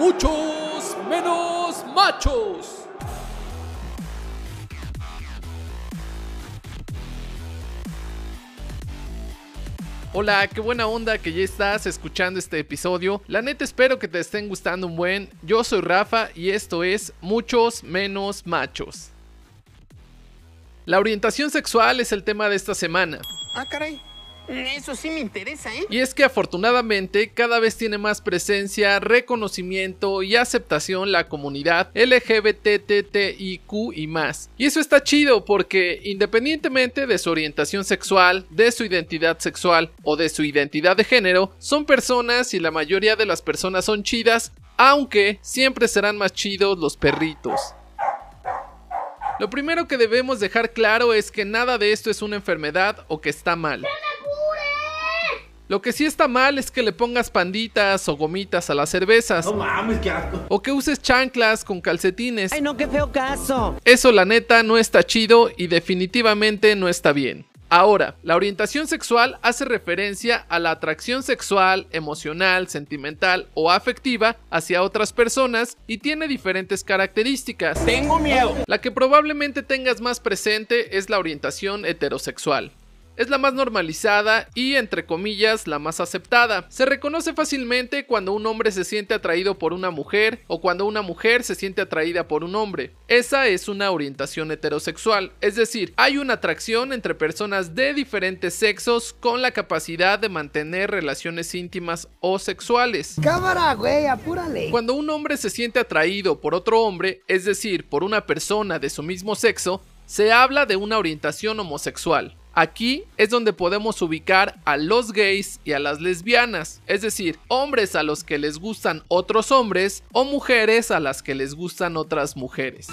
muchos menos machos. Hola, qué buena onda que ya estás escuchando este episodio. La neta espero que te estén gustando un buen. Yo soy Rafa y esto es Muchos menos machos. La orientación sexual es el tema de esta semana. Ah, caray. Eso sí me interesa, ¿eh? Y es que afortunadamente cada vez tiene más presencia, reconocimiento y aceptación la comunidad LGBTTIQ y más. Y eso está chido porque independientemente de su orientación sexual, de su identidad sexual o de su identidad de género, son personas y la mayoría de las personas son chidas, aunque siempre serán más chidos los perritos. Lo primero que debemos dejar claro es que nada de esto es una enfermedad o que está mal. Lo que sí está mal es que le pongas panditas o gomitas a las cervezas. No mames, qué asco. O que uses chanclas con calcetines. Ay, no, qué feo caso. Eso la neta no está chido y definitivamente no está bien. Ahora, la orientación sexual hace referencia a la atracción sexual, emocional, sentimental o afectiva hacia otras personas y tiene diferentes características. Tengo miedo. La que probablemente tengas más presente es la orientación heterosexual. Es la más normalizada y, entre comillas, la más aceptada. Se reconoce fácilmente cuando un hombre se siente atraído por una mujer o cuando una mujer se siente atraída por un hombre. Esa es una orientación heterosexual, es decir, hay una atracción entre personas de diferentes sexos con la capacidad de mantener relaciones íntimas o sexuales. Cámara, güey, apúrale. Cuando un hombre se siente atraído por otro hombre, es decir, por una persona de su mismo sexo, se habla de una orientación homosexual. Aquí es donde podemos ubicar a los gays y a las lesbianas, es decir, hombres a los que les gustan otros hombres o mujeres a las que les gustan otras mujeres.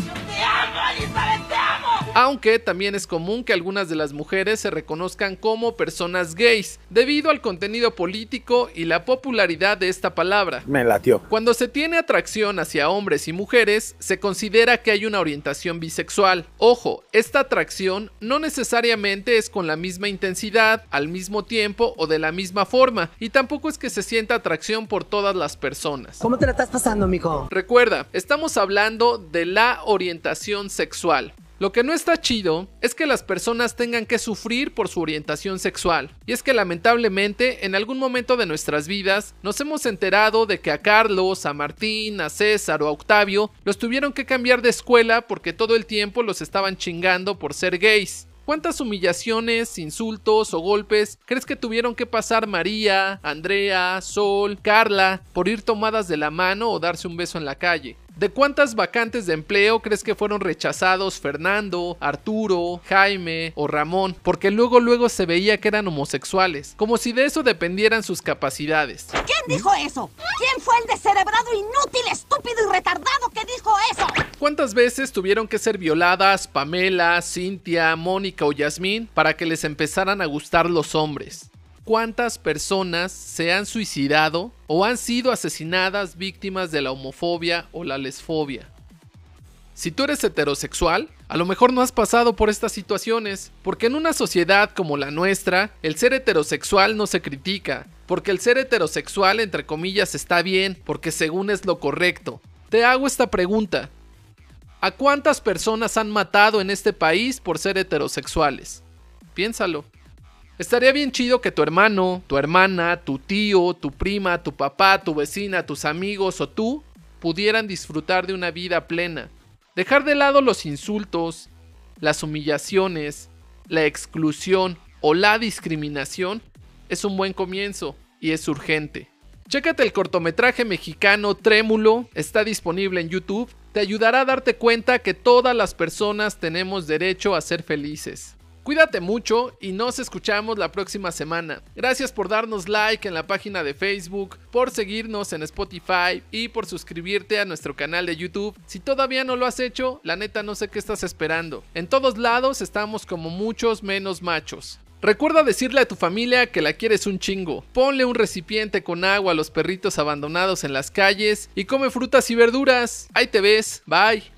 Aunque también es común que algunas de las mujeres se reconozcan como personas gays, debido al contenido político y la popularidad de esta palabra. Me latió. Cuando se tiene atracción hacia hombres y mujeres, se considera que hay una orientación bisexual. Ojo, esta atracción no necesariamente es con la misma intensidad, al mismo tiempo o de la misma forma, y tampoco es que se sienta atracción por todas las personas. ¿Cómo te la estás pasando, mijo? Recuerda, estamos hablando de la orientación sexual. Lo que no está chido es que las personas tengan que sufrir por su orientación sexual. Y es que lamentablemente en algún momento de nuestras vidas nos hemos enterado de que a Carlos, a Martín, a César o a Octavio los tuvieron que cambiar de escuela porque todo el tiempo los estaban chingando por ser gays. ¿Cuántas humillaciones, insultos o golpes crees que tuvieron que pasar María, Andrea, Sol, Carla por ir tomadas de la mano o darse un beso en la calle? ¿De cuántas vacantes de empleo crees que fueron rechazados Fernando, Arturo, Jaime o Ramón? Porque luego luego se veía que eran homosexuales, como si de eso dependieran sus capacidades. ¿Quién dijo eso? ¿Quién fue el descerebrado inútil, estúpido y retardado que dijo eso? ¿Cuántas veces tuvieron que ser violadas Pamela, Cintia, Mónica o Yasmín para que les empezaran a gustar los hombres? Cuántas personas se han suicidado o han sido asesinadas víctimas de la homofobia o la lesfobia. Si tú eres heterosexual, a lo mejor no has pasado por estas situaciones, porque en una sociedad como la nuestra, el ser heterosexual no se critica, porque el ser heterosexual entre comillas está bien, porque según es lo correcto. Te hago esta pregunta. ¿A cuántas personas han matado en este país por ser heterosexuales? Piénsalo. Estaría bien chido que tu hermano, tu hermana, tu tío, tu prima, tu papá, tu vecina, tus amigos o tú pudieran disfrutar de una vida plena. Dejar de lado los insultos, las humillaciones, la exclusión o la discriminación es un buen comienzo y es urgente. Chécate el cortometraje mexicano Trémulo, está disponible en YouTube, te ayudará a darte cuenta que todas las personas tenemos derecho a ser felices. Cuídate mucho y nos escuchamos la próxima semana. Gracias por darnos like en la página de Facebook, por seguirnos en Spotify y por suscribirte a nuestro canal de YouTube. Si todavía no lo has hecho, la neta no sé qué estás esperando. En todos lados estamos como muchos menos machos. Recuerda decirle a tu familia que la quieres un chingo. Ponle un recipiente con agua a los perritos abandonados en las calles y come frutas y verduras. Ahí te ves. Bye.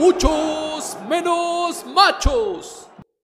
Muchos menos machos.